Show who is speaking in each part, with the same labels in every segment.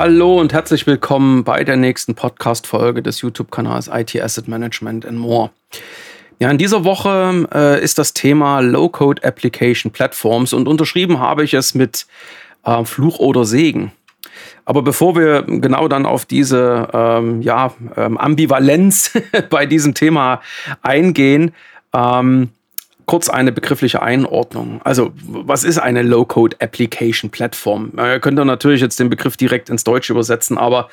Speaker 1: Hallo und herzlich willkommen bei der nächsten Podcast-Folge des YouTube-Kanals IT Asset Management and More. Ja, in dieser Woche äh, ist das Thema Low-Code Application Platforms und unterschrieben habe ich es mit äh, Fluch oder Segen. Aber bevor wir genau dann auf diese ähm, ja, ähm, Ambivalenz bei diesem Thema eingehen, ähm, kurz eine begriffliche Einordnung. Also, was ist eine Low-Code Application Platform? Ihr könnt natürlich jetzt den Begriff direkt ins Deutsche übersetzen, aber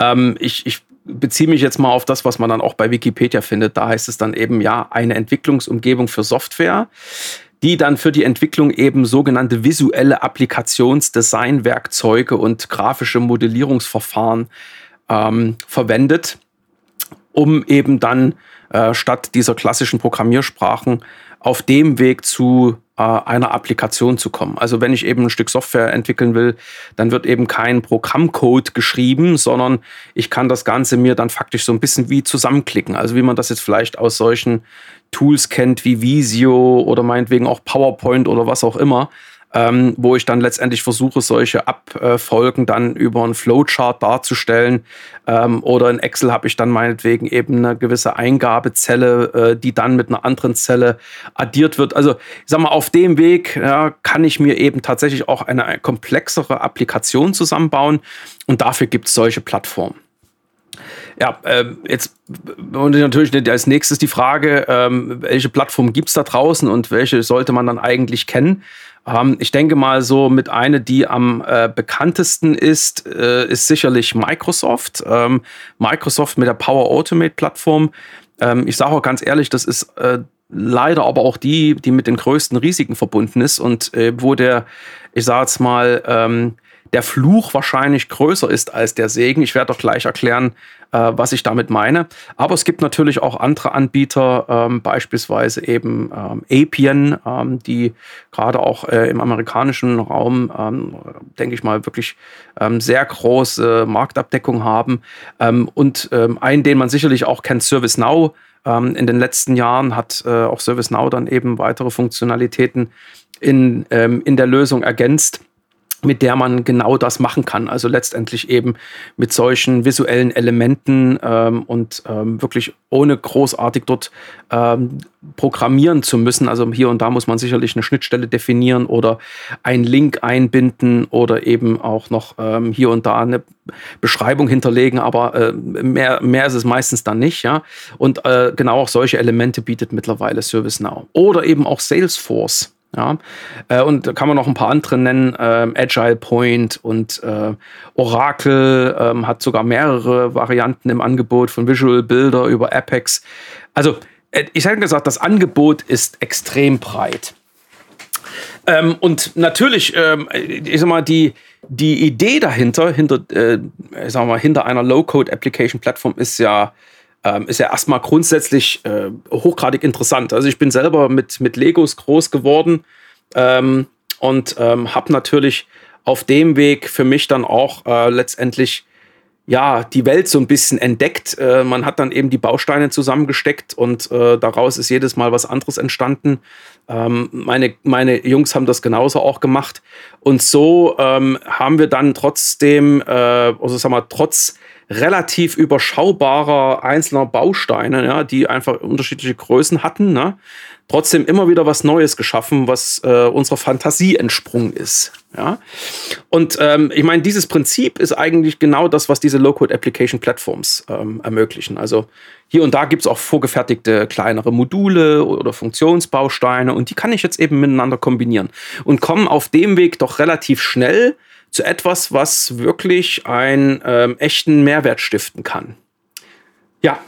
Speaker 1: ähm, ich, ich beziehe mich jetzt mal auf das, was man dann auch bei Wikipedia findet. Da heißt es dann eben ja eine Entwicklungsumgebung für Software, die dann für die Entwicklung eben sogenannte visuelle Applikationsdesignwerkzeuge und grafische Modellierungsverfahren ähm, verwendet, um eben dann äh, statt dieser klassischen Programmiersprachen auf dem Weg zu äh, einer Applikation zu kommen. Also wenn ich eben ein Stück Software entwickeln will, dann wird eben kein Programmcode geschrieben, sondern ich kann das Ganze mir dann faktisch so ein bisschen wie zusammenklicken. Also wie man das jetzt vielleicht aus solchen Tools kennt wie Visio oder meinetwegen auch PowerPoint oder was auch immer ähm, wo ich dann letztendlich versuche, solche Abfolgen dann über einen Flowchart darzustellen. Ähm, oder in Excel habe ich dann meinetwegen eben eine gewisse Eingabezelle, äh, die dann mit einer anderen Zelle addiert wird. Also ich sag mal, auf dem Weg ja, kann ich mir eben tatsächlich auch eine komplexere Applikation zusammenbauen. Und dafür gibt es solche Plattformen. Ja, ähm, jetzt natürlich als nächstes die Frage, ähm, welche Plattform gibt es da draußen und welche sollte man dann eigentlich kennen? Ähm, ich denke mal so mit einer, die am äh, bekanntesten ist, äh, ist sicherlich Microsoft. Ähm, Microsoft mit der Power Automate Plattform. Ähm, ich sage auch ganz ehrlich, das ist äh, leider aber auch die, die mit den größten Risiken verbunden ist und äh, wo der, ich sage jetzt mal, ähm, der Fluch wahrscheinlich größer ist als der Segen. Ich werde auch gleich erklären, äh, was ich damit meine. Aber es gibt natürlich auch andere Anbieter, ähm, beispielsweise eben ähm, Appian, ähm, die gerade auch äh, im amerikanischen Raum, ähm, denke ich mal, wirklich ähm, sehr große Marktabdeckung haben. Ähm, und einen, den man sicherlich auch kennt, ServiceNow. in den letzten Jahren hat äh, auch ServiceNow dann eben weitere Funktionalitäten in, in der Lösung ergänzt mit der man genau das machen kann. Also letztendlich eben mit solchen visuellen Elementen ähm, und ähm, wirklich ohne großartig dort ähm, programmieren zu müssen. Also hier und da muss man sicherlich eine Schnittstelle definieren oder einen Link einbinden oder eben auch noch ähm, hier und da eine Beschreibung hinterlegen, aber äh, mehr, mehr ist es meistens dann nicht. Ja? Und äh, genau auch solche Elemente bietet mittlerweile ServiceNow. Oder eben auch Salesforce. Ja, äh, und da kann man noch ein paar andere nennen. Ähm, Agile Point und äh, Oracle ähm, hat sogar mehrere Varianten im Angebot von Visual Builder über Apex. Also, äh, ich habe gesagt, das Angebot ist extrem breit. Ähm, und natürlich, ähm, ich sag mal, die, die Idee dahinter, hinter, äh, ich sag mal, hinter einer Low-Code-Application-Plattform ist ja ähm, ist ja erstmal grundsätzlich äh, hochgradig interessant. Also ich bin selber mit, mit Legos groß geworden ähm, und ähm, habe natürlich auf dem Weg für mich dann auch äh, letztendlich ja, die Welt so ein bisschen entdeckt. Äh, man hat dann eben die Bausteine zusammengesteckt und äh, daraus ist jedes Mal was anderes entstanden. Ähm, meine, meine Jungs haben das genauso auch gemacht. Und so ähm, haben wir dann trotzdem, äh, also sagen wir, trotz relativ überschaubarer einzelner Bausteine, ja, die einfach unterschiedliche Größen hatten, ne? trotzdem immer wieder was Neues geschaffen, was äh, unserer Fantasie entsprungen ist. Ja? Und ähm, ich meine, dieses Prinzip ist eigentlich genau das, was diese Low-Code-Application-Platforms ähm, ermöglichen. Also hier und da gibt es auch vorgefertigte kleinere Module oder Funktionsbausteine und die kann ich jetzt eben miteinander kombinieren und kommen auf dem Weg doch relativ schnell zu etwas, was wirklich einen ähm, echten Mehrwert stiften kann. Ja,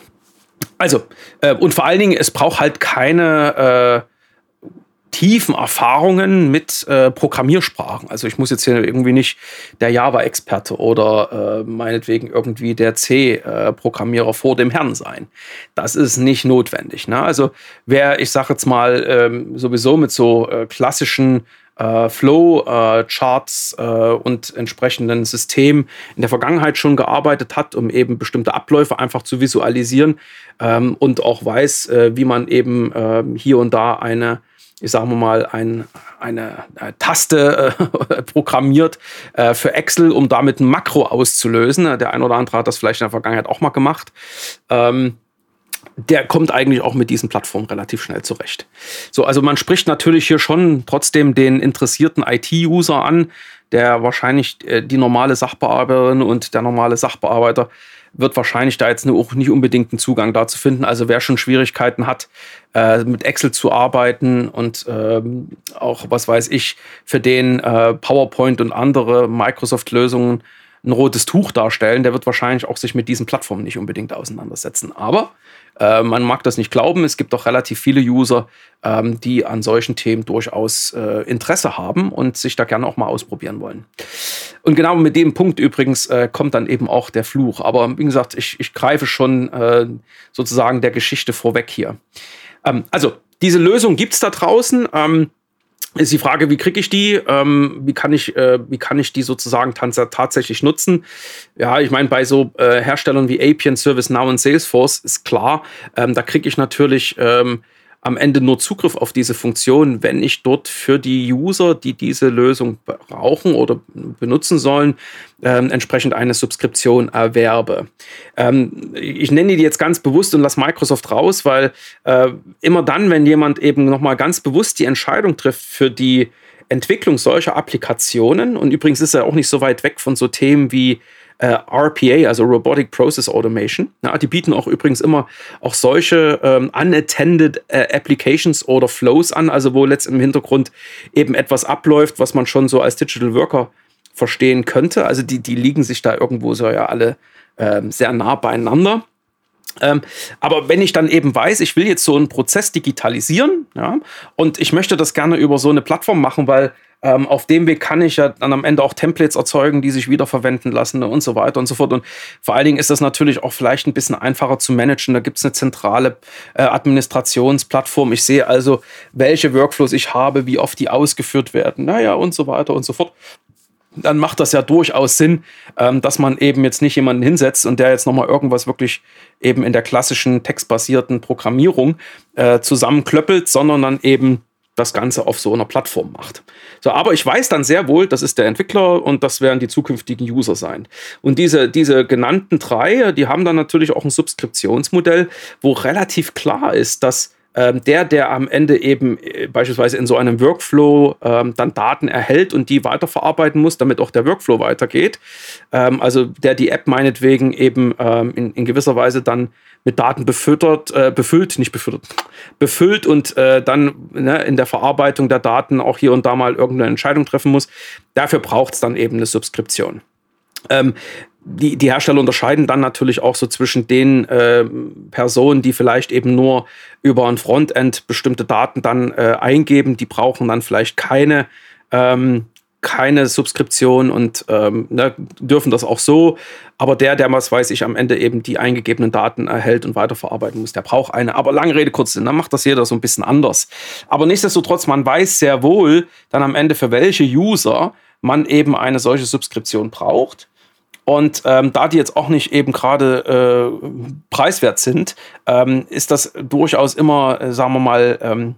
Speaker 1: also, äh, und vor allen Dingen, es braucht halt keine äh, tiefen Erfahrungen mit äh, Programmiersprachen. Also ich muss jetzt hier irgendwie nicht der Java-Experte oder äh, meinetwegen irgendwie der C-Programmierer vor dem Herrn sein. Das ist nicht notwendig. Ne? Also wer, ich sage jetzt mal, ähm, sowieso mit so äh, klassischen äh, Flow-Charts äh, äh, und entsprechenden Systemen in der Vergangenheit schon gearbeitet hat, um eben bestimmte Abläufe einfach zu visualisieren ähm, und auch weiß, äh, wie man eben ähm, hier und da eine ich sage mal, ein, eine, eine, Taste äh, programmiert äh, für Excel, um damit ein Makro auszulösen. Der ein oder andere hat das vielleicht in der Vergangenheit auch mal gemacht. Ähm, der kommt eigentlich auch mit diesen Plattformen relativ schnell zurecht. So, also man spricht natürlich hier schon trotzdem den interessierten IT-User an, der wahrscheinlich äh, die normale Sachbearbeiterin und der normale Sachbearbeiter wird wahrscheinlich da jetzt auch nicht unbedingt einen Zugang dazu finden. Also wer schon Schwierigkeiten hat, äh, mit Excel zu arbeiten und ähm, auch, was weiß ich, für den äh, PowerPoint und andere Microsoft-Lösungen ein rotes Tuch darstellen, der wird wahrscheinlich auch sich mit diesen Plattformen nicht unbedingt auseinandersetzen. Aber äh, man mag das nicht glauben, es gibt auch relativ viele User, ähm, die an solchen Themen durchaus äh, Interesse haben und sich da gerne auch mal ausprobieren wollen. Und genau mit dem Punkt übrigens äh, kommt dann eben auch der Fluch. Aber wie gesagt, ich, ich greife schon äh, sozusagen der Geschichte vorweg hier. Ähm, also, diese Lösung gibt es da draußen. Ähm, ist die Frage, wie kriege ich die? Ähm, wie, kann ich, äh, wie kann ich die sozusagen tatsächlich nutzen? Ja, ich meine, bei so äh, Herstellern wie Appian, ServiceNow und Salesforce ist klar, ähm, da kriege ich natürlich ähm, am Ende nur Zugriff auf diese Funktion, wenn ich dort für die User, die diese Lösung brauchen oder benutzen sollen, ähm, entsprechend eine Subskription erwerbe. Ähm, ich nenne die jetzt ganz bewusst und lasse Microsoft raus, weil äh, immer dann, wenn jemand eben nochmal ganz bewusst die Entscheidung trifft für die Entwicklung solcher Applikationen, und übrigens ist er auch nicht so weit weg von so Themen wie äh, RPA, also Robotic Process Automation. Ja, die bieten auch übrigens immer auch solche ähm, unattended äh, Applications oder Flows an, also wo letztendlich im Hintergrund eben etwas abläuft, was man schon so als Digital Worker verstehen könnte. Also die, die liegen sich da irgendwo so ja alle ähm, sehr nah beieinander. Ähm, aber wenn ich dann eben weiß, ich will jetzt so einen Prozess digitalisieren, ja, und ich möchte das gerne über so eine Plattform machen, weil ähm, auf dem Weg kann ich ja dann am Ende auch Templates erzeugen, die sich wiederverwenden lassen und so weiter und so fort. Und vor allen Dingen ist das natürlich auch vielleicht ein bisschen einfacher zu managen. Da gibt es eine zentrale äh, Administrationsplattform. Ich sehe also, welche Workflows ich habe, wie oft die ausgeführt werden, naja, und so weiter und so fort dann macht das ja durchaus Sinn, ähm, dass man eben jetzt nicht jemanden hinsetzt und der jetzt nochmal irgendwas wirklich eben in der klassischen textbasierten Programmierung äh, zusammenklöppelt, sondern dann eben das Ganze auf so einer Plattform macht. So, aber ich weiß dann sehr wohl, das ist der Entwickler und das werden die zukünftigen User sein. Und diese, diese genannten drei, die haben dann natürlich auch ein Subskriptionsmodell, wo relativ klar ist, dass ähm, der, der am Ende eben äh, beispielsweise in so einem Workflow ähm, dann Daten erhält und die weiterverarbeiten muss, damit auch der Workflow weitergeht. Ähm, also der die App meinetwegen eben ähm, in, in, gewisser Weise dann mit Daten befüttert, äh, befüllt, nicht befüttert, befüllt und äh, dann ne, in der Verarbeitung der Daten auch hier und da mal irgendeine Entscheidung treffen muss. Dafür braucht es dann eben eine Subskription. Ähm, die, die Hersteller unterscheiden dann natürlich auch so zwischen den äh, Personen, die vielleicht eben nur über ein Frontend bestimmte Daten dann äh, eingeben, die brauchen dann vielleicht keine, ähm, keine Subskription und ähm, ne, dürfen das auch so. Aber der, der, was weiß ich, am Ende eben die eingegebenen Daten erhält und weiterverarbeiten muss, der braucht eine. Aber lange Rede, kurz dann macht das jeder so ein bisschen anders. Aber nichtsdestotrotz, man weiß sehr wohl dann am Ende, für welche User man eben eine solche Subskription braucht. Und ähm, da die jetzt auch nicht eben gerade äh, preiswert sind, ähm, ist das durchaus immer, äh, sagen wir mal, ähm,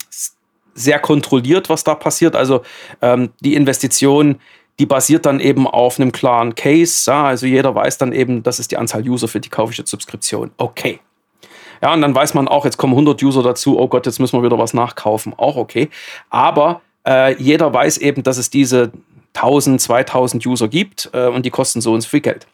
Speaker 1: sehr kontrolliert, was da passiert. Also ähm, die Investition, die basiert dann eben auf einem klaren Case. Ja? Also jeder weiß dann eben, das ist die Anzahl User, für die jetzt Subskription. Okay. Ja, und dann weiß man auch, jetzt kommen 100 User dazu, oh Gott, jetzt müssen wir wieder was nachkaufen. Auch okay. Aber äh, jeder weiß eben, dass es diese 1000, 2000 User gibt äh, und die kosten so und so viel Geld.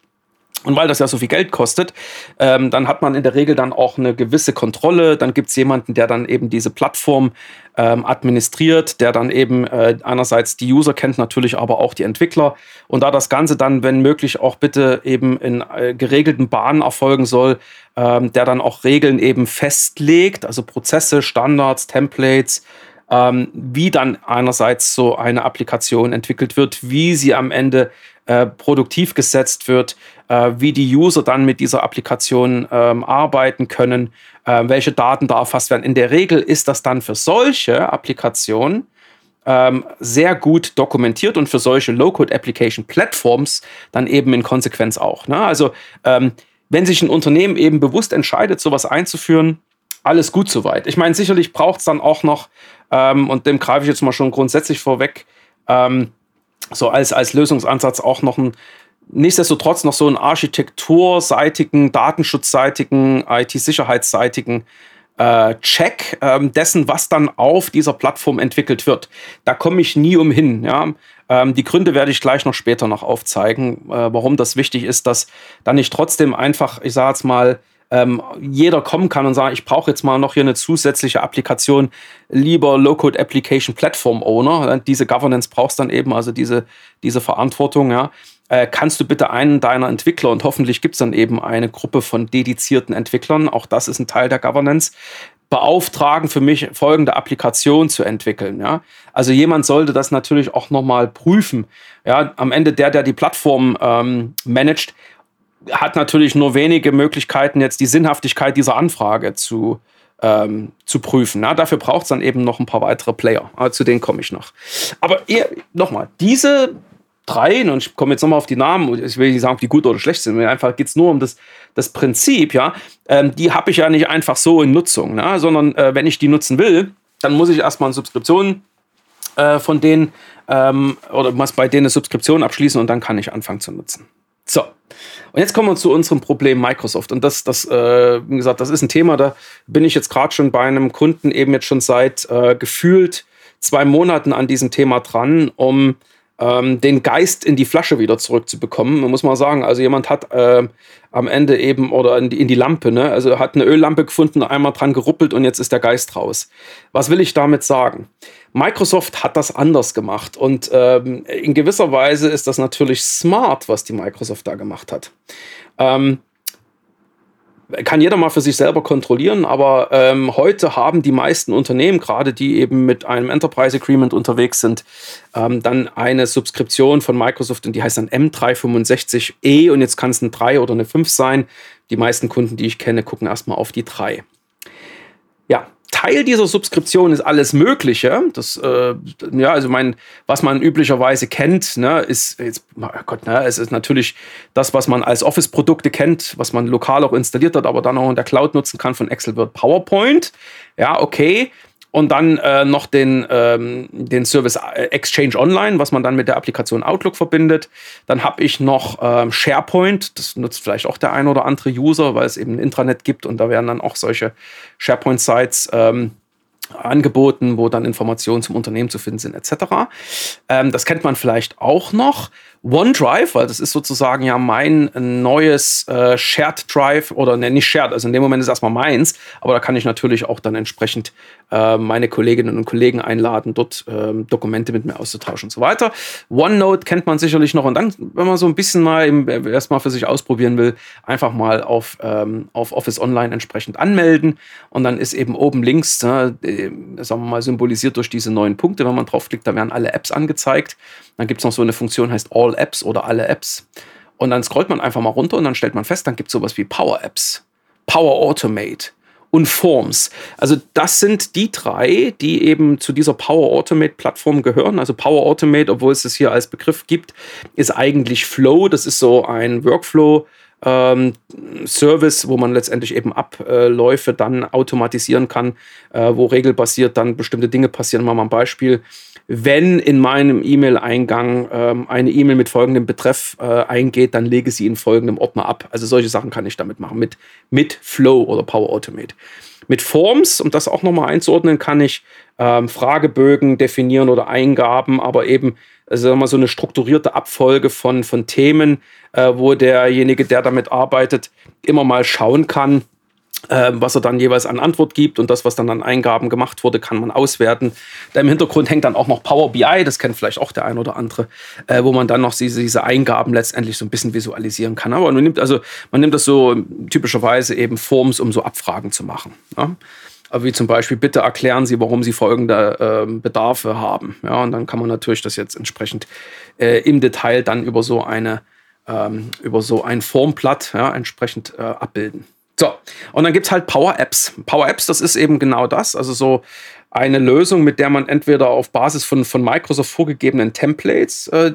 Speaker 1: Und weil das ja so viel Geld kostet, ähm, dann hat man in der Regel dann auch eine gewisse Kontrolle. Dann gibt es jemanden, der dann eben diese Plattform ähm, administriert, der dann eben äh, einerseits die User kennt, natürlich aber auch die Entwickler. Und da das Ganze dann, wenn möglich, auch bitte eben in äh, geregelten Bahnen erfolgen soll, ähm, der dann auch Regeln eben festlegt, also Prozesse, Standards, Templates, ähm, wie dann einerseits so eine Applikation entwickelt wird, wie sie am Ende äh, produktiv gesetzt wird, äh, wie die User dann mit dieser Applikation ähm, arbeiten können, äh, welche Daten da erfasst werden. In der Regel ist das dann für solche Applikationen ähm, sehr gut dokumentiert und für solche Low-Code-Application-Platforms dann eben in Konsequenz auch. Ne? Also ähm, wenn sich ein Unternehmen eben bewusst entscheidet, sowas einzuführen, alles gut soweit. Ich meine, sicherlich braucht es dann auch noch ähm, und dem greife ich jetzt mal schon grundsätzlich vorweg, ähm, so als, als Lösungsansatz auch noch ein, nichtsdestotrotz noch so einen architekturseitigen, datenschutzseitigen, IT-sicherheitsseitigen äh, Check ähm, dessen, was dann auf dieser Plattform entwickelt wird. Da komme ich nie umhin. Ja? Ähm, die Gründe werde ich gleich noch später noch aufzeigen, äh, warum das wichtig ist, dass dann nicht trotzdem einfach, ich sage jetzt mal, ähm, jeder kommen kann und sagen, ich brauche jetzt mal noch hier eine zusätzliche Applikation, lieber Low-Code Application Platform Owner. Diese Governance brauchst dann eben, also diese, diese Verantwortung, ja. Äh, kannst du bitte einen deiner Entwickler und hoffentlich gibt es dann eben eine Gruppe von dedizierten Entwicklern, auch das ist ein Teil der Governance, beauftragen, für mich folgende Applikation zu entwickeln. Ja? Also jemand sollte das natürlich auch nochmal prüfen. Ja? Am Ende der, der die Plattform ähm, managt, hat natürlich nur wenige Möglichkeiten, jetzt die Sinnhaftigkeit dieser Anfrage zu, ähm, zu prüfen. Ja? Dafür braucht es dann eben noch ein paar weitere Player. Aber zu denen komme ich noch. Aber nochmal, diese drei, und ich komme jetzt nochmal auf die Namen, ich will nicht sagen, ob die gut oder schlecht sind, einfach geht es nur um das, das Prinzip, ja, ähm, die habe ich ja nicht einfach so in Nutzung, ne? sondern äh, wenn ich die nutzen will, dann muss ich erstmal eine Subskription äh, von denen ähm, oder muss bei denen eine Subskription abschließen und dann kann ich anfangen zu nutzen. So, und jetzt kommen wir zu unserem Problem Microsoft. Und das, das äh, wie gesagt, das ist ein Thema, da bin ich jetzt gerade schon bei einem Kunden eben jetzt schon seit äh, gefühlt zwei Monaten an diesem Thema dran, um ähm, den Geist in die Flasche wieder zurückzubekommen. Man muss mal sagen, also jemand hat äh, am Ende eben oder in die, in die Lampe, ne? also hat eine Öllampe gefunden, einmal dran geruppelt und jetzt ist der Geist raus. Was will ich damit sagen? Microsoft hat das anders gemacht und ähm, in gewisser Weise ist das natürlich smart, was die Microsoft da gemacht hat. Ähm, kann jeder mal für sich selber kontrollieren, aber ähm, heute haben die meisten Unternehmen, gerade die eben mit einem Enterprise Agreement unterwegs sind, ähm, dann eine Subskription von Microsoft und die heißt dann M365E und jetzt kann es eine 3 oder eine 5 sein. Die meisten Kunden, die ich kenne, gucken erstmal auf die 3. Ja, Teil dieser Subskription ist alles Mögliche. Das, äh, ja, also mein, was man üblicherweise kennt, ne, ist jetzt, oh Gott, ne, es ist natürlich das, was man als Office-Produkte kennt, was man lokal auch installiert hat, aber dann auch in der Cloud nutzen kann von Excel wird PowerPoint. Ja, okay und dann äh, noch den, ähm, den Service äh, Exchange Online, was man dann mit der Applikation Outlook verbindet. Dann habe ich noch ähm, SharePoint, das nutzt vielleicht auch der ein oder andere User, weil es eben ein Intranet gibt und da werden dann auch solche SharePoint-Sites ähm, angeboten, wo dann Informationen zum Unternehmen zu finden sind, etc. Ähm, das kennt man vielleicht auch noch. OneDrive, weil das ist sozusagen ja mein neues äh, Shared Drive oder ne, nicht Shared, also in dem Moment ist erstmal meins, aber da kann ich natürlich auch dann entsprechend äh, meine Kolleginnen und Kollegen einladen, dort äh, Dokumente mit mir auszutauschen und so weiter. OneNote kennt man sicherlich noch und dann, wenn man so ein bisschen mal erstmal für sich ausprobieren will, einfach mal auf, ähm, auf Office Online entsprechend anmelden und dann ist eben oben links, ne, äh, sagen wir mal, symbolisiert durch diese neuen Punkte, wenn man draufklickt, da werden alle Apps angezeigt. Dann gibt es noch so eine Funktion, heißt All Apps oder alle Apps. Und dann scrollt man einfach mal runter und dann stellt man fest, dann gibt es sowas wie Power Apps, Power Automate und Forms. Also das sind die drei, die eben zu dieser Power Automate Plattform gehören. Also Power Automate, obwohl es es hier als Begriff gibt, ist eigentlich Flow. Das ist so ein Workflow ähm, Service, wo man letztendlich eben Abläufe dann automatisieren kann, äh, wo regelbasiert dann bestimmte Dinge passieren. Mal ein Beispiel. Wenn in meinem E-Mail-Eingang ähm, eine E-Mail mit folgendem Betreff äh, eingeht, dann lege sie in folgendem Ordner ab. Also solche Sachen kann ich damit machen, mit, mit Flow oder Power Automate. Mit Forms, um das auch nochmal einzuordnen, kann ich ähm, Fragebögen definieren oder Eingaben, aber eben also mal so eine strukturierte Abfolge von, von Themen, äh, wo derjenige, der damit arbeitet, immer mal schauen kann, was er dann jeweils an Antwort gibt und das, was dann an Eingaben gemacht wurde, kann man auswerten. Da im Hintergrund hängt dann auch noch Power BI, das kennt vielleicht auch der ein oder andere, äh, wo man dann noch diese, diese Eingaben letztendlich so ein bisschen visualisieren kann. Aber man nimmt also, man nimmt das so typischerweise eben Forms, um so Abfragen zu machen. Ja? wie zum Beispiel, bitte erklären Sie, warum Sie folgende äh, Bedarfe haben. Ja, und dann kann man natürlich das jetzt entsprechend äh, im Detail dann über so eine ähm, über so ein Formblatt ja, entsprechend äh, abbilden. So, und dann gibt es halt Power Apps. Power Apps, das ist eben genau das. Also so eine Lösung, mit der man entweder auf Basis von, von Microsoft vorgegebenen Templates, äh,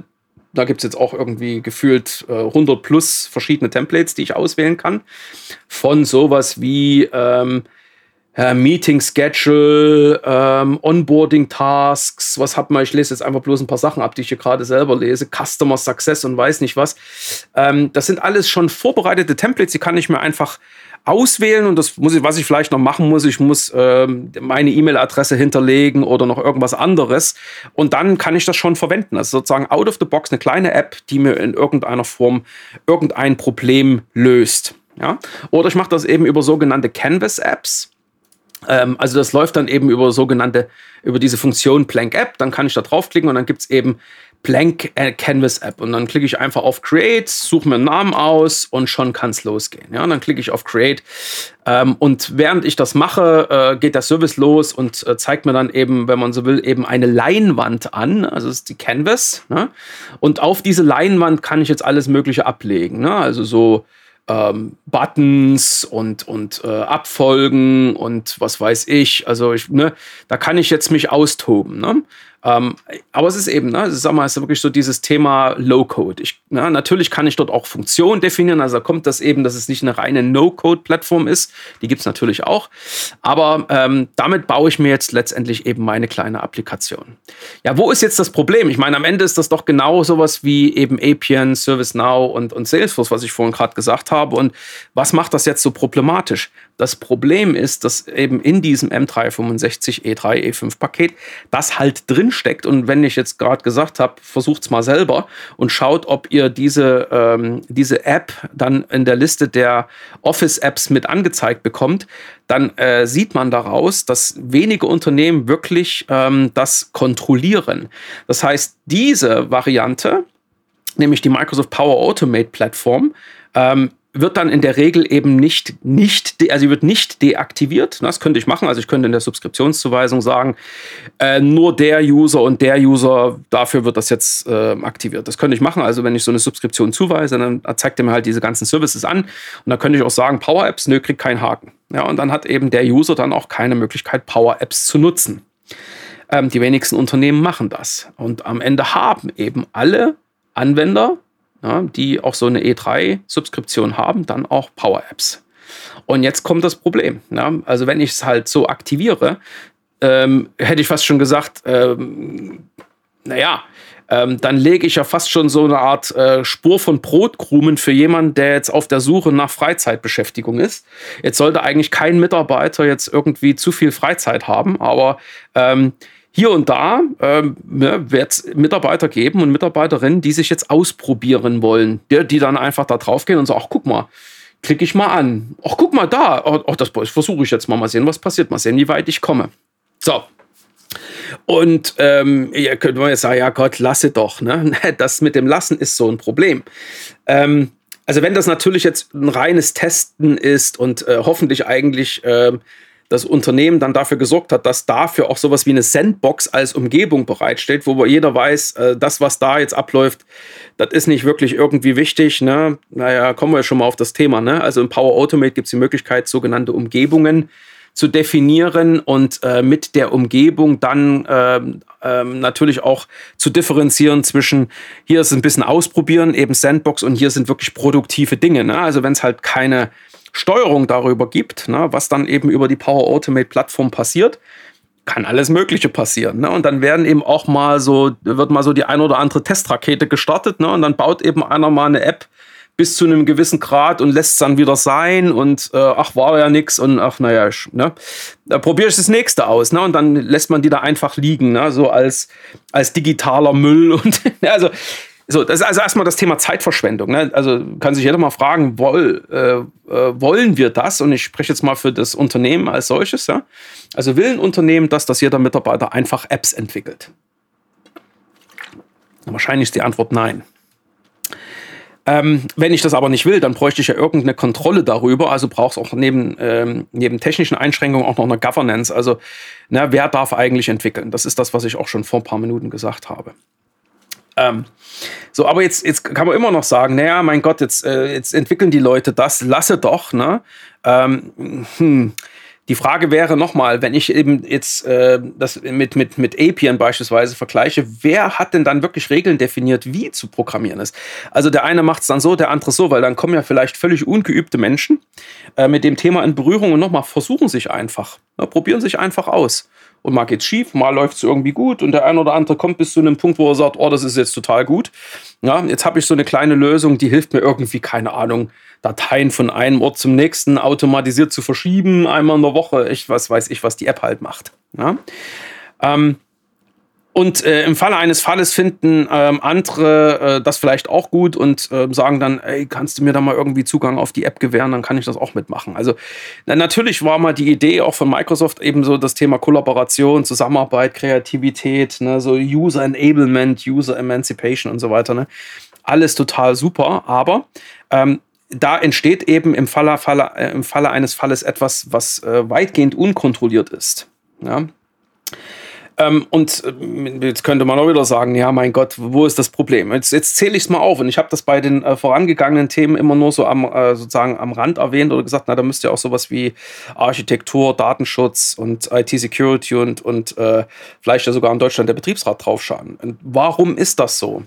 Speaker 1: da gibt es jetzt auch irgendwie gefühlt äh, 100 plus verschiedene Templates, die ich auswählen kann, von sowas wie ähm, äh, Meeting Schedule, ähm, Onboarding Tasks, was hat man? Ich lese jetzt einfach bloß ein paar Sachen ab, die ich hier gerade selber lese, Customer Success und weiß nicht was. Ähm, das sind alles schon vorbereitete Templates, die kann ich mir einfach auswählen und das muss ich, was ich vielleicht noch machen muss, ich muss ähm, meine E-Mail-Adresse hinterlegen oder noch irgendwas anderes und dann kann ich das schon verwenden. Also sozusagen out of the box eine kleine App, die mir in irgendeiner Form irgendein Problem löst. Ja? Oder ich mache das eben über sogenannte Canvas-Apps. Ähm, also das läuft dann eben über sogenannte, über diese Funktion Plank App. Dann kann ich da draufklicken und dann gibt es eben Blank äh, Canvas App. Und dann klicke ich einfach auf Create, suche mir einen Namen aus und schon kann es losgehen. Ja, und dann klicke ich auf Create. Ähm, und während ich das mache, äh, geht der Service los und äh, zeigt mir dann eben, wenn man so will, eben eine Leinwand an. Also ist die Canvas. Ne? Und auf diese Leinwand kann ich jetzt alles Mögliche ablegen. Ne? Also so ähm, Buttons und, und äh, Abfolgen und was weiß ich. Also ich, ne, da kann ich jetzt mich austoben. Ne? Ähm, aber es ist eben, ne, sag mal, es ist wirklich so dieses Thema Low-Code. ne, natürlich kann ich dort auch Funktionen definieren, also da kommt das eben, dass es nicht eine reine No-Code-Plattform ist. Die gibt es natürlich auch. Aber ähm, damit baue ich mir jetzt letztendlich eben meine kleine Applikation. Ja, wo ist jetzt das Problem? Ich meine, am Ende ist das doch genau sowas wie eben Appian, ServiceNow und, und Salesforce, was ich vorhin gerade gesagt habe. Und was macht das jetzt so problematisch? Das Problem ist, dass eben in diesem M365 E3 E5 Paket das halt drin steckt. Und wenn ich jetzt gerade gesagt habe, versucht es mal selber und schaut, ob ihr diese, ähm, diese App dann in der Liste der Office-Apps mit angezeigt bekommt, dann äh, sieht man daraus, dass wenige Unternehmen wirklich ähm, das kontrollieren. Das heißt, diese Variante, nämlich die Microsoft Power Automate Plattform, ähm, wird dann in der Regel eben nicht, nicht also sie wird nicht deaktiviert. Das könnte ich machen. Also ich könnte in der Subskriptionszuweisung sagen, äh, nur der User und der User, dafür wird das jetzt äh, aktiviert. Das könnte ich machen. Also wenn ich so eine Subskription zuweise, dann zeigt er mir halt diese ganzen Services an. Und dann könnte ich auch sagen, Power Apps, nö, kriegt keinen Haken. Ja, und dann hat eben der User dann auch keine Möglichkeit, Power Apps zu nutzen. Ähm, die wenigsten Unternehmen machen das. Und am Ende haben eben alle Anwender ja, die auch so eine E3-Subskription haben, dann auch Power Apps. Und jetzt kommt das Problem. Ja? Also wenn ich es halt so aktiviere, ähm, hätte ich fast schon gesagt, ähm, naja, ähm, dann lege ich ja fast schon so eine Art äh, Spur von Brotkrumen für jemanden, der jetzt auf der Suche nach Freizeitbeschäftigung ist. Jetzt sollte eigentlich kein Mitarbeiter jetzt irgendwie zu viel Freizeit haben, aber ähm, hier und da ähm, ne, wird es Mitarbeiter geben und Mitarbeiterinnen, die sich jetzt ausprobieren wollen, die, die dann einfach da drauf gehen und sagen, ach guck mal, klicke ich mal an. Ach guck mal da, ach, das versuche ich jetzt mal, mal sehen, was passiert, mal sehen, wie weit ich komme. So. Und ähm, ihr könnt mal jetzt sagen, ja Gott, lasse doch. Ne? Das mit dem Lassen ist so ein Problem. Ähm, also wenn das natürlich jetzt ein reines Testen ist und äh, hoffentlich eigentlich äh, das Unternehmen dann dafür gesorgt hat, dass dafür auch sowas wie eine Sandbox als Umgebung bereitstellt, wo jeder weiß, äh, das, was da jetzt abläuft, das ist nicht wirklich irgendwie wichtig. Ne? Naja, kommen wir schon mal auf das Thema. Ne? Also im Power Automate gibt es die Möglichkeit, sogenannte Umgebungen zu definieren und äh, mit der Umgebung dann ähm, ähm, natürlich auch zu differenzieren zwischen hier ist ein bisschen ausprobieren, eben Sandbox und hier sind wirklich produktive Dinge. Ne? Also wenn es halt keine Steuerung darüber gibt, ne, was dann eben über die Power Automate Plattform passiert, kann alles Mögliche passieren. Ne? Und dann werden eben auch mal so, wird mal so die ein oder andere Testrakete gestartet, ne? Und dann baut eben einer mal eine App bis zu einem gewissen Grad und lässt es dann wieder sein und äh, ach, war ja nix und ach, naja, ne? Da probiere ich das nächste aus, ne? Und dann lässt man die da einfach liegen, ne? So als, als digitaler Müll und also so, das ist also erstmal das Thema Zeitverschwendung. Ne? Also kann sich jeder mal fragen, woll, äh, äh, wollen wir das? Und ich spreche jetzt mal für das Unternehmen als solches. Ja? Also will ein Unternehmen das, dass jeder Mitarbeiter einfach Apps entwickelt? Wahrscheinlich ist die Antwort nein. Ähm, wenn ich das aber nicht will, dann bräuchte ich ja irgendeine Kontrolle darüber. Also braucht es auch neben, ähm, neben technischen Einschränkungen auch noch eine Governance. Also na, wer darf eigentlich entwickeln? Das ist das, was ich auch schon vor ein paar Minuten gesagt habe. Ähm, so, aber jetzt, jetzt kann man immer noch sagen, naja, mein Gott, jetzt, äh, jetzt entwickeln die Leute das, lasse doch, ne? Ähm, hm, Die Frage wäre nochmal, wenn ich eben jetzt äh, das mit, mit, mit Appian beispielsweise vergleiche, wer hat denn dann wirklich Regeln definiert, wie zu programmieren ist? Also der eine macht es dann so, der andere so, weil dann kommen ja vielleicht völlig ungeübte Menschen äh, mit dem Thema in Berührung und nochmal versuchen sich einfach, ne, probieren sich einfach aus. Und mal geht's schief, mal läuft es irgendwie gut und der eine oder andere kommt bis zu einem Punkt, wo er sagt, oh, das ist jetzt total gut. Ja, jetzt habe ich so eine kleine Lösung, die hilft mir irgendwie, keine Ahnung, Dateien von einem Ort zum nächsten automatisiert zu verschieben, einmal in der Woche. Ich was weiß ich, was die App halt macht. Ja? Ähm, und äh, im Falle eines Falles finden ähm, andere äh, das vielleicht auch gut und äh, sagen dann, ey, kannst du mir da mal irgendwie Zugang auf die App gewähren, dann kann ich das auch mitmachen. Also na, natürlich war mal die Idee auch von Microsoft eben so das Thema Kollaboration, Zusammenarbeit, Kreativität, ne, so User Enablement, User Emancipation und so weiter. Ne. Alles total super, aber ähm, da entsteht eben im Falle, Falle, äh, im Falle eines Falles etwas, was äh, weitgehend unkontrolliert ist. Ja? Ähm, und äh, jetzt könnte man auch wieder sagen, ja, mein Gott, wo ist das Problem? Jetzt, jetzt zähle ich es mal auf und ich habe das bei den äh, vorangegangenen Themen immer nur so am, äh, sozusagen am Rand erwähnt oder gesagt, na, da müsst ihr auch sowas wie Architektur, Datenschutz und IT-Security und, und äh, vielleicht ja sogar in Deutschland der Betriebsrat draufschauen. Und warum ist das so?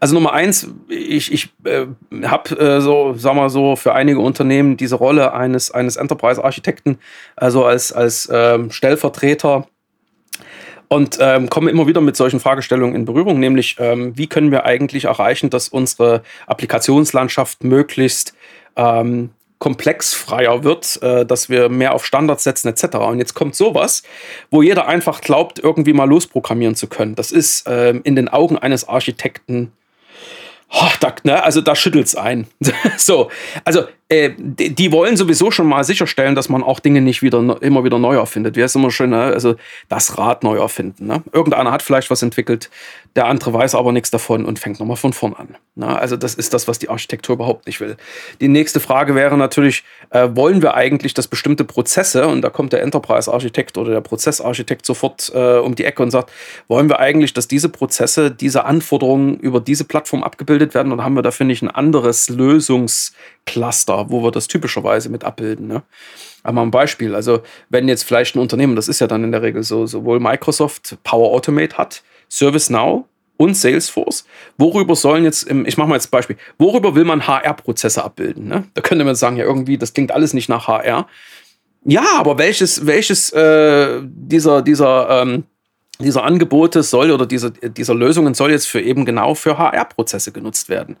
Speaker 1: Also Nummer eins, ich, ich äh, habe äh, so, sagen wir so, für einige Unternehmen diese Rolle eines, eines Enterprise-Architekten, also als, als ähm, Stellvertreter und ähm, komme immer wieder mit solchen Fragestellungen in Berührung, nämlich ähm, wie können wir eigentlich erreichen, dass unsere Applikationslandschaft möglichst ähm, komplexfreier wird, äh, dass wir mehr auf Standards setzen etc. Und jetzt kommt sowas, wo jeder einfach glaubt, irgendwie mal losprogrammieren zu können. Das ist ähm, in den Augen eines Architekten Oh, da, ne, also da schüttelt es ein. so, also äh, die, wollen sowieso schon mal sicherstellen, dass man auch Dinge nicht wieder immer wieder neu erfindet. Wie heißt immer schön, ne? also das Rad neu erfinden. Ne? Irgendeiner hat vielleicht was entwickelt, der andere weiß aber nichts davon und fängt nochmal von vorn an. Ne? Also das ist das, was die Architektur überhaupt nicht will. Die nächste Frage wäre natürlich, äh, wollen wir eigentlich, dass bestimmte Prozesse, und da kommt der Enterprise-Architekt oder der Prozessarchitekt sofort äh, um die Ecke und sagt, wollen wir eigentlich, dass diese Prozesse, diese Anforderungen über diese Plattform abgebildet werden, dann haben wir dafür nicht ein anderes Lösungscluster, wo wir das typischerweise mit abbilden. Ne? Einmal ein Beispiel. Also, wenn jetzt vielleicht ein Unternehmen, das ist ja dann in der Regel so, sowohl Microsoft Power Automate hat, ServiceNow und Salesforce. Worüber sollen jetzt, im, ich mache mal jetzt ein Beispiel, worüber will man HR-Prozesse abbilden? Ne? Da könnte man sagen, ja, irgendwie, das klingt alles nicht nach HR. Ja, aber welches, welches äh, dieser, dieser, ähm, dieser Angebote soll oder dieser, dieser Lösungen soll jetzt für eben genau für HR-Prozesse genutzt werden?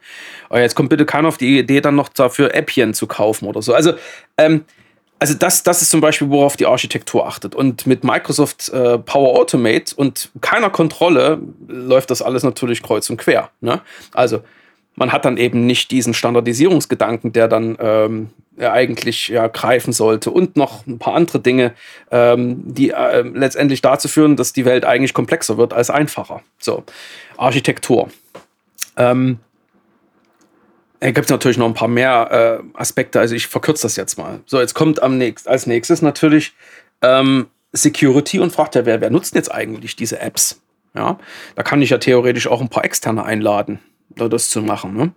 Speaker 1: Jetzt kommt bitte keiner auf die Idee, dann noch dafür Appchen zu kaufen oder so. Also, ähm, also das, das ist zum Beispiel, worauf die Architektur achtet. Und mit Microsoft äh, Power Automate und keiner Kontrolle läuft das alles natürlich kreuz und quer. Ne? Also man hat dann eben nicht diesen Standardisierungsgedanken, der dann ähm, eigentlich ja, greifen sollte und noch ein paar andere Dinge, ähm, die äh, letztendlich dazu führen, dass die Welt eigentlich komplexer wird als einfacher. So, Architektur. Ähm, da gibt es natürlich noch ein paar mehr äh, Aspekte, also ich verkürze das jetzt mal. So, jetzt kommt am nächst, als nächstes natürlich ähm, Security und fragt ja, wer, wer nutzt jetzt eigentlich diese Apps? Ja, da kann ich ja theoretisch auch ein paar externe einladen, das zu machen. Ne?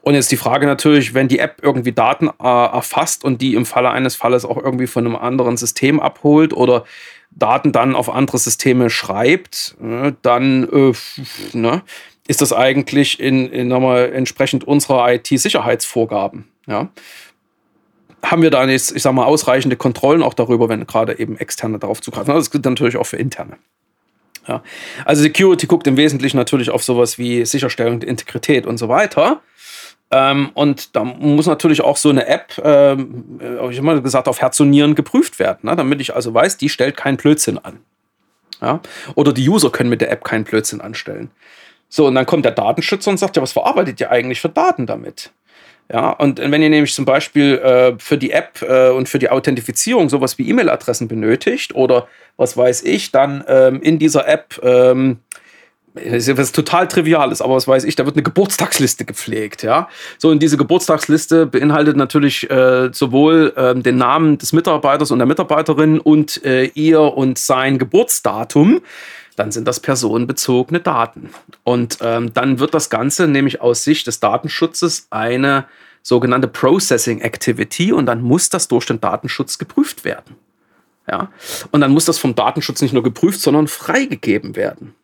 Speaker 1: Und jetzt die Frage natürlich, wenn die App irgendwie Daten äh, erfasst und die im Falle eines Falles auch irgendwie von einem anderen System abholt oder Daten dann auf andere Systeme schreibt, ne, dann äh, ne, ist das eigentlich in, in mal, entsprechend unserer IT-Sicherheitsvorgaben. Ja? Haben wir da jetzt, ich sag mal, ausreichende Kontrollen auch darüber, wenn gerade eben externe darauf zugreifen? Das gilt natürlich auch für interne. Ja. Also Security guckt im Wesentlichen natürlich auf sowas wie Sicherstellung Integrität und so weiter. Ähm, und da muss natürlich auch so eine App, ähm, äh, ich habe mal gesagt, auf Herz und Nieren geprüft werden, ne? damit ich also weiß, die stellt keinen Blödsinn an. Ja? Oder die User können mit der App keinen Blödsinn anstellen. So, und dann kommt der Datenschützer und sagt, ja, was verarbeitet ihr eigentlich für Daten damit? Ja, und wenn ihr nämlich zum Beispiel äh, für die App äh, und für die Authentifizierung sowas wie E-Mail-Adressen benötigt oder was weiß ich, dann ähm, in dieser App, ähm, das ist total Triviales, aber was weiß ich, da wird eine Geburtstagsliste gepflegt, ja. So, und diese Geburtstagsliste beinhaltet natürlich äh, sowohl ähm, den Namen des Mitarbeiters und der Mitarbeiterin und äh, ihr und sein Geburtsdatum dann sind das personenbezogene Daten. Und ähm, dann wird das Ganze nämlich aus Sicht des Datenschutzes eine sogenannte Processing Activity und dann muss das durch den Datenschutz geprüft werden. Ja? Und dann muss das vom Datenschutz nicht nur geprüft, sondern freigegeben werden.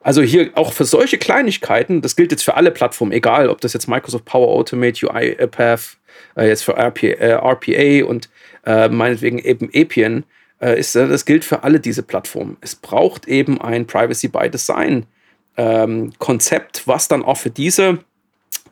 Speaker 1: Also hier auch für solche Kleinigkeiten, das gilt jetzt für alle Plattformen, egal ob das jetzt Microsoft Power Automate, UiPath, äh, jetzt für RPA, äh, RPA und äh, meinetwegen eben Appian, ist, äh, das gilt für alle diese Plattformen. Es braucht eben ein Privacy by Design ähm, Konzept, was dann auch für diese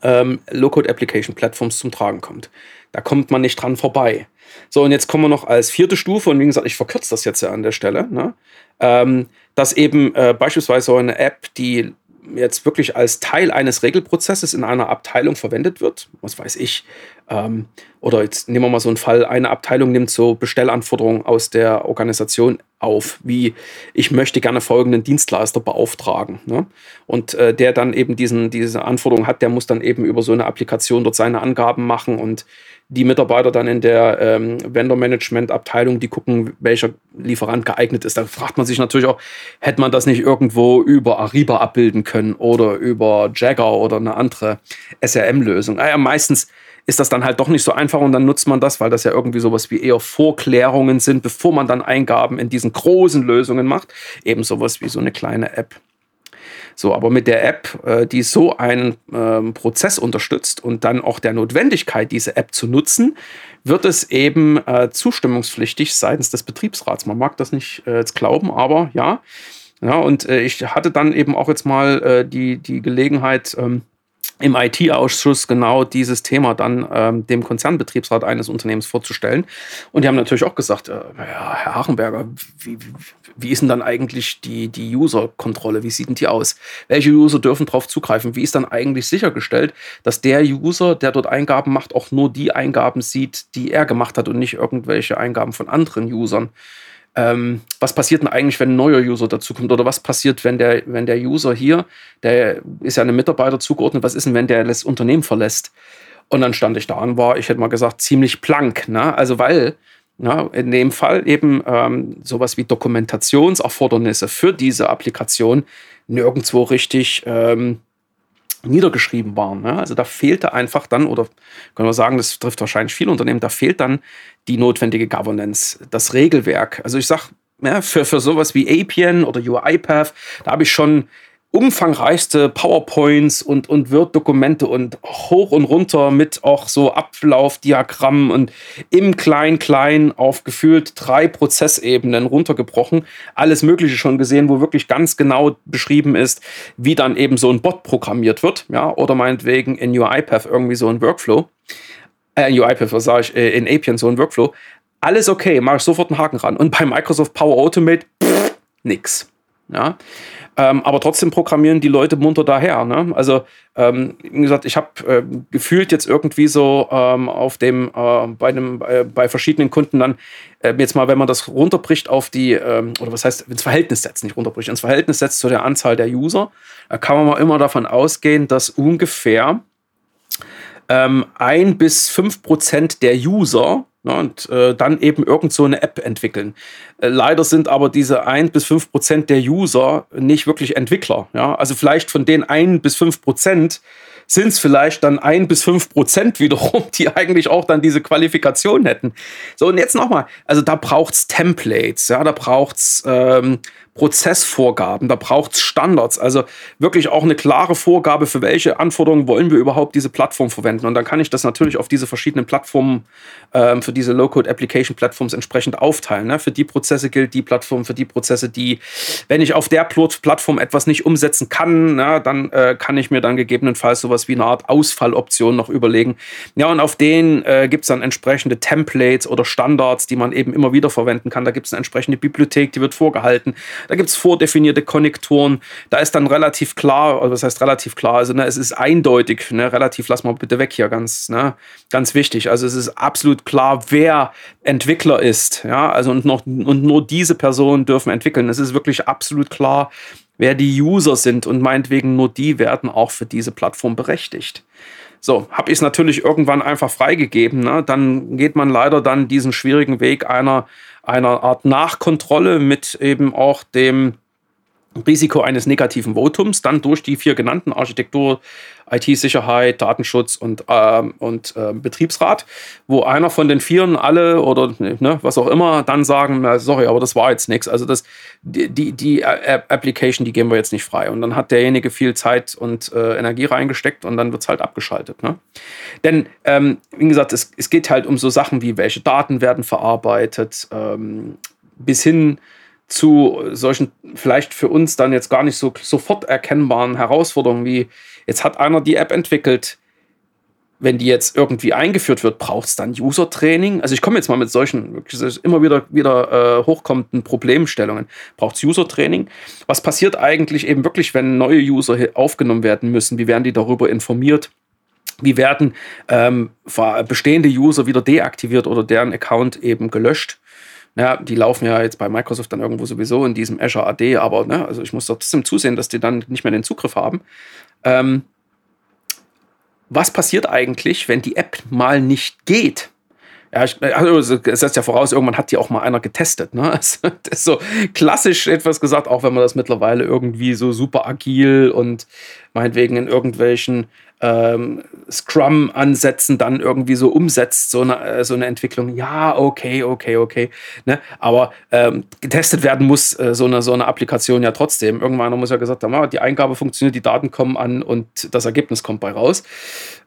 Speaker 1: ähm, Low-Code Application Platforms zum Tragen kommt. Da kommt man nicht dran vorbei. So, und jetzt kommen wir noch als vierte Stufe, und wie gesagt, ich verkürze das jetzt ja an der Stelle, ne? ähm, dass eben äh, beispielsweise so eine App, die jetzt wirklich als Teil eines Regelprozesses in einer Abteilung verwendet wird, was weiß ich, ähm, oder jetzt nehmen wir mal so einen Fall, eine Abteilung nimmt so Bestellanforderungen aus der Organisation auf, wie ich möchte gerne folgenden Dienstleister beauftragen. Ne? Und äh, der dann eben diesen, diese Anforderungen hat, der muss dann eben über so eine Applikation dort seine Angaben machen und die Mitarbeiter dann in der ähm, Vendor-Management-Abteilung, die gucken, welcher Lieferant geeignet ist. Da fragt man sich natürlich auch, hätte man das nicht irgendwo über Ariba abbilden können oder über Jagger oder eine andere SRM-Lösung? Naja, meistens ist das dann halt doch nicht so einfach und dann nutzt man das, weil das ja irgendwie sowas wie eher Vorklärungen sind, bevor man dann Eingaben in diesen großen Lösungen macht. Eben sowas wie so eine kleine App. So, aber mit der App, äh, die so einen ähm, Prozess unterstützt und dann auch der Notwendigkeit, diese App zu nutzen, wird es eben äh, zustimmungspflichtig seitens des Betriebsrats. Man mag das nicht äh, jetzt glauben, aber ja. Ja, und äh, ich hatte dann eben auch jetzt mal die, die Gelegenheit, ähm, im IT-Ausschuss genau dieses Thema dann ähm, dem Konzernbetriebsrat eines Unternehmens vorzustellen. Und die haben natürlich auch gesagt, äh, ja, Herr Hachenberger, wie, wie, wie ist denn dann eigentlich die, die User-Kontrolle? Wie sieht denn die aus? Welche User dürfen darauf zugreifen? Wie ist dann eigentlich sichergestellt, dass der User, der dort Eingaben macht, auch nur die Eingaben sieht, die er gemacht hat und nicht irgendwelche Eingaben von anderen Usern? Ähm, was passiert denn eigentlich, wenn ein neuer User dazukommt? Oder was passiert, wenn der, wenn der User hier, der ist ja einem Mitarbeiter zugeordnet, was ist denn, wenn der das Unternehmen verlässt? Und dann stand ich da und war, ich hätte mal gesagt, ziemlich blank. Ne? Also weil ja, in dem Fall eben ähm, sowas wie Dokumentationserfordernisse für diese Applikation nirgendwo richtig ähm, niedergeschrieben waren. Also da fehlte einfach dann, oder können wir sagen, das trifft wahrscheinlich viele Unternehmen, da fehlt dann die notwendige Governance, das Regelwerk. Also ich sage, ja, für, für sowas wie Appian oder UiPath, da habe ich schon umfangreichste PowerPoints und, und Word-Dokumente und hoch und runter mit auch so Ablaufdiagrammen und im Klein-Klein auf gefühlt drei Prozessebenen runtergebrochen. Alles Mögliche schon gesehen, wo wirklich ganz genau beschrieben ist, wie dann eben so ein Bot programmiert wird, ja, oder meinetwegen in UiPath irgendwie so ein Workflow. Äh, in UiPath, was sage ich, äh, in Appian so ein Workflow. Alles okay, mache ich sofort einen Haken ran. Und bei Microsoft Power Automate, pff, nix. Ja. Ähm, aber trotzdem programmieren die Leute munter daher. Ne? Also, ähm, wie gesagt, ich habe äh, gefühlt jetzt irgendwie so ähm, auf dem, äh, bei, einem, äh, bei verschiedenen Kunden dann, äh, jetzt mal, wenn man das runterbricht auf die, ähm, oder was heißt, ins Verhältnis setzt, nicht runterbricht, ins Verhältnis setzt zu der Anzahl der User, kann man mal immer davon ausgehen, dass ungefähr ähm, ein bis fünf Prozent der User Ne, und äh, dann eben irgend so eine App entwickeln. Äh, leider sind aber diese 1 bis 5 Prozent der User nicht wirklich Entwickler. Ja? Also vielleicht von den 1 bis 5 Prozent sind es vielleicht dann 1 bis 5 Prozent wiederum, die eigentlich auch dann diese Qualifikation hätten. So, und jetzt nochmal, also da braucht es Templates, ja, da braucht es ähm, Prozessvorgaben, da braucht es Standards, also wirklich auch eine klare Vorgabe, für welche Anforderungen wollen wir überhaupt diese Plattform verwenden. Und dann kann ich das natürlich auf diese verschiedenen Plattformen, ähm, für diese Low-Code-Application-Plattforms entsprechend aufteilen. Ne? Für die Prozesse gilt die Plattform, für die Prozesse die. Wenn ich auf der Plattform etwas nicht umsetzen kann, na, dann äh, kann ich mir dann gegebenenfalls sowas wie eine Art Ausfalloption noch überlegen. Ja, und auf denen äh, gibt es dann entsprechende Templates oder Standards, die man eben immer wieder verwenden kann. Da gibt es eine entsprechende Bibliothek, die wird vorgehalten. Da gibt es vordefinierte Konnektoren. Da ist dann relativ klar, also was heißt relativ klar, also ne, es ist eindeutig, ne, relativ, lass mal bitte weg hier, ganz, ne, ganz wichtig. Also es ist absolut klar, wer Entwickler ist. Ja, also und, noch, und nur diese Personen dürfen entwickeln. Es ist wirklich absolut klar, wer die User sind und meinetwegen nur die werden auch für diese Plattform berechtigt. So, habe ich es natürlich irgendwann einfach freigegeben. Ne? Dann geht man leider dann diesen schwierigen Weg einer, einer Art Nachkontrolle mit eben auch dem Risiko eines negativen Votums dann durch die vier genannten Architektur, IT-Sicherheit, Datenschutz und, ähm, und äh, Betriebsrat, wo einer von den Vieren alle oder ne, was auch immer dann sagen, sorry, aber das war jetzt nichts. Also das, die, die, die Application, die geben wir jetzt nicht frei. Und dann hat derjenige viel Zeit und äh, Energie reingesteckt und dann wird es halt abgeschaltet. Ne? Denn, ähm, wie gesagt, es, es geht halt um so Sachen wie, welche Daten werden verarbeitet, ähm, bis hin zu solchen vielleicht für uns dann jetzt gar nicht so sofort erkennbaren Herausforderungen wie, jetzt hat einer die App entwickelt, wenn die jetzt irgendwie eingeführt wird, braucht es dann User-Training? Also ich komme jetzt mal mit solchen immer wieder, wieder äh, hochkommenden Problemstellungen. Braucht es User-Training? Was passiert eigentlich eben wirklich, wenn neue User aufgenommen werden müssen? Wie werden die darüber informiert? Wie werden ähm, bestehende User wieder deaktiviert oder deren Account eben gelöscht? Ja, die laufen ja jetzt bei Microsoft dann irgendwo sowieso in diesem Azure AD, aber ne, also ich muss trotzdem zusehen, dass die dann nicht mehr den Zugriff haben. Ähm, was passiert eigentlich, wenn die App mal nicht geht? Ja, ich, also es setzt ja voraus, irgendwann hat die auch mal einer getestet. Ne? Also, das ist so klassisch etwas gesagt, auch wenn man das mittlerweile irgendwie so super agil und meinetwegen in irgendwelchen ähm, Scrum-Ansätzen dann irgendwie so umsetzt, so eine, äh, so eine Entwicklung. Ja, okay, okay, okay. Ne? Aber ähm, getestet werden muss äh, so, eine, so eine Applikation ja trotzdem. Irgendwann muss ja gesagt haben, ah, die Eingabe funktioniert, die Daten kommen an und das Ergebnis kommt bei raus.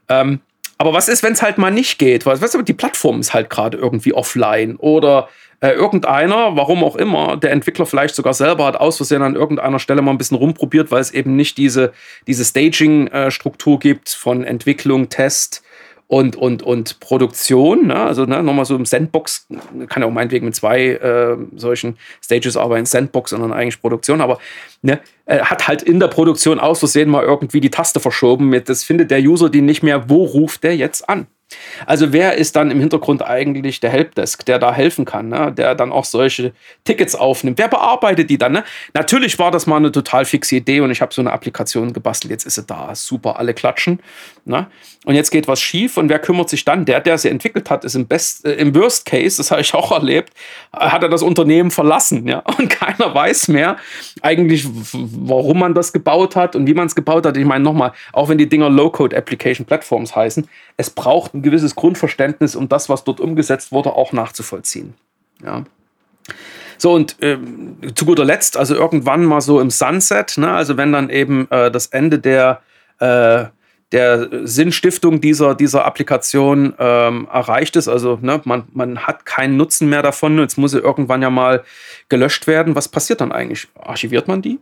Speaker 1: Ähm, aber was ist, wenn es halt mal nicht geht? Weißt du, die Plattform ist halt gerade irgendwie offline oder äh, irgendeiner, warum auch immer, der Entwickler vielleicht sogar selber hat aus Versehen an irgendeiner Stelle mal ein bisschen rumprobiert, weil es eben nicht diese, diese Staging-Struktur gibt von Entwicklung, Test, und, und, und Produktion. Ne? Also ne, nochmal so im Sandbox, kann ja auch meinetwegen mit zwei äh, solchen Stages arbeiten, Sandbox, sondern eigentlich Produktion, aber ne, hat halt in der Produktion aus Versehen mal irgendwie die Taste verschoben. Das findet der User die nicht mehr. Wo ruft der jetzt an? Also wer ist dann im Hintergrund eigentlich der Helpdesk, der da helfen kann, ne? der dann auch solche Tickets aufnimmt? Wer bearbeitet die dann? Ne? Natürlich war das mal eine total fixe Idee und ich habe so eine Applikation gebastelt. Jetzt ist sie da, super, alle klatschen. Ne? Und jetzt geht was schief und wer kümmert sich dann? Der, der sie entwickelt hat, ist im, Best, äh, im Worst Case, das habe ich auch erlebt, hat er das Unternehmen verlassen. Ja? Und keiner weiß mehr eigentlich, warum man das gebaut hat und wie man es gebaut hat. Ich meine nochmal, auch wenn die Dinger Low-Code Application Platforms heißen, es braucht ein gewisses Grundverständnis, um das, was dort umgesetzt wurde, auch nachzuvollziehen. Ja. So, und ähm, zu guter Letzt, also irgendwann mal so im Sunset, ne, also wenn dann eben äh, das Ende der, äh, der Sinnstiftung dieser, dieser Applikation ähm, erreicht ist, also ne, man, man hat keinen Nutzen mehr davon, jetzt muss sie irgendwann ja mal gelöscht werden. Was passiert dann eigentlich? Archiviert man die?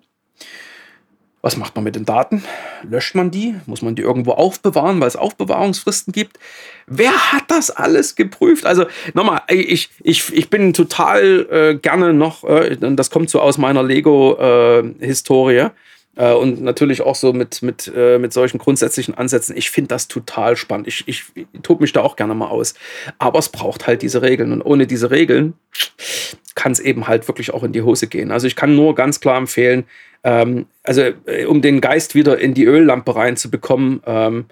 Speaker 1: Was macht man mit den Daten? Löscht man die? Muss man die irgendwo aufbewahren, weil es Aufbewahrungsfristen gibt? Wer hat das alles geprüft? Also nochmal, ich, ich, ich bin total äh, gerne noch, äh, das kommt so aus meiner Lego-Historie. Äh, und natürlich auch so mit, mit, äh, mit solchen grundsätzlichen Ansätzen. Ich finde das total spannend. Ich, ich, tobe mich da auch gerne mal aus. Aber es braucht halt diese Regeln. Und ohne diese Regeln kann es eben halt wirklich auch in die Hose gehen. Also ich kann nur ganz klar empfehlen, ähm, also äh, um den Geist wieder in die Öllampe reinzubekommen, ähm,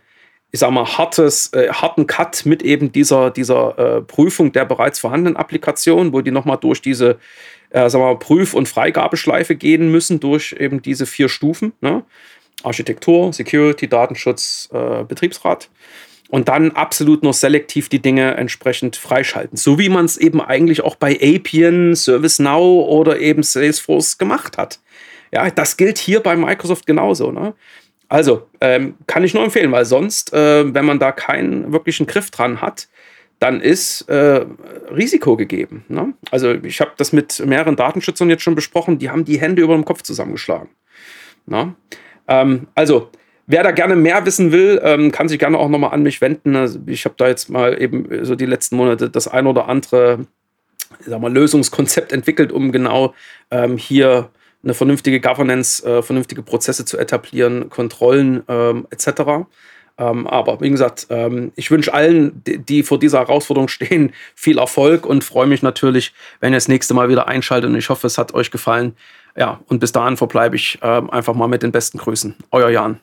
Speaker 1: ich sag mal, hartes, äh, harten Cut mit eben dieser, dieser äh, Prüfung der bereits vorhandenen Applikation, wo die nochmal durch diese äh, sagen wir, Prüf- und Freigabeschleife gehen müssen, durch eben diese vier Stufen. Ne? Architektur, Security, Datenschutz, äh, Betriebsrat und dann absolut nur selektiv die Dinge entsprechend freischalten. So wie man es eben eigentlich auch bei Appian, ServiceNow oder eben Salesforce gemacht hat. Ja, das gilt hier bei Microsoft genauso. Ne? Also ähm, kann ich nur empfehlen, weil sonst, äh, wenn man da keinen wirklichen Griff dran hat, dann ist äh, Risiko gegeben. Ne? Also ich habe das mit mehreren Datenschützern jetzt schon besprochen, die haben die Hände über dem Kopf zusammengeschlagen. Ne? Ähm, also wer da gerne mehr wissen will, ähm, kann sich gerne auch nochmal an mich wenden. Also ich habe da jetzt mal eben so die letzten Monate das ein oder andere mal, Lösungskonzept entwickelt, um genau ähm, hier eine vernünftige Governance, äh, vernünftige Prozesse zu etablieren, Kontrollen ähm, etc. Ähm, aber wie gesagt, ähm, ich wünsche allen, die, die, vor dieser Herausforderung stehen, viel Erfolg und freue mich natürlich, wenn ihr das nächste Mal wieder einschaltet. Und ich hoffe, es hat euch gefallen. Ja, und bis dahin verbleibe ich ähm, einfach mal mit den besten Grüßen. Euer Jan.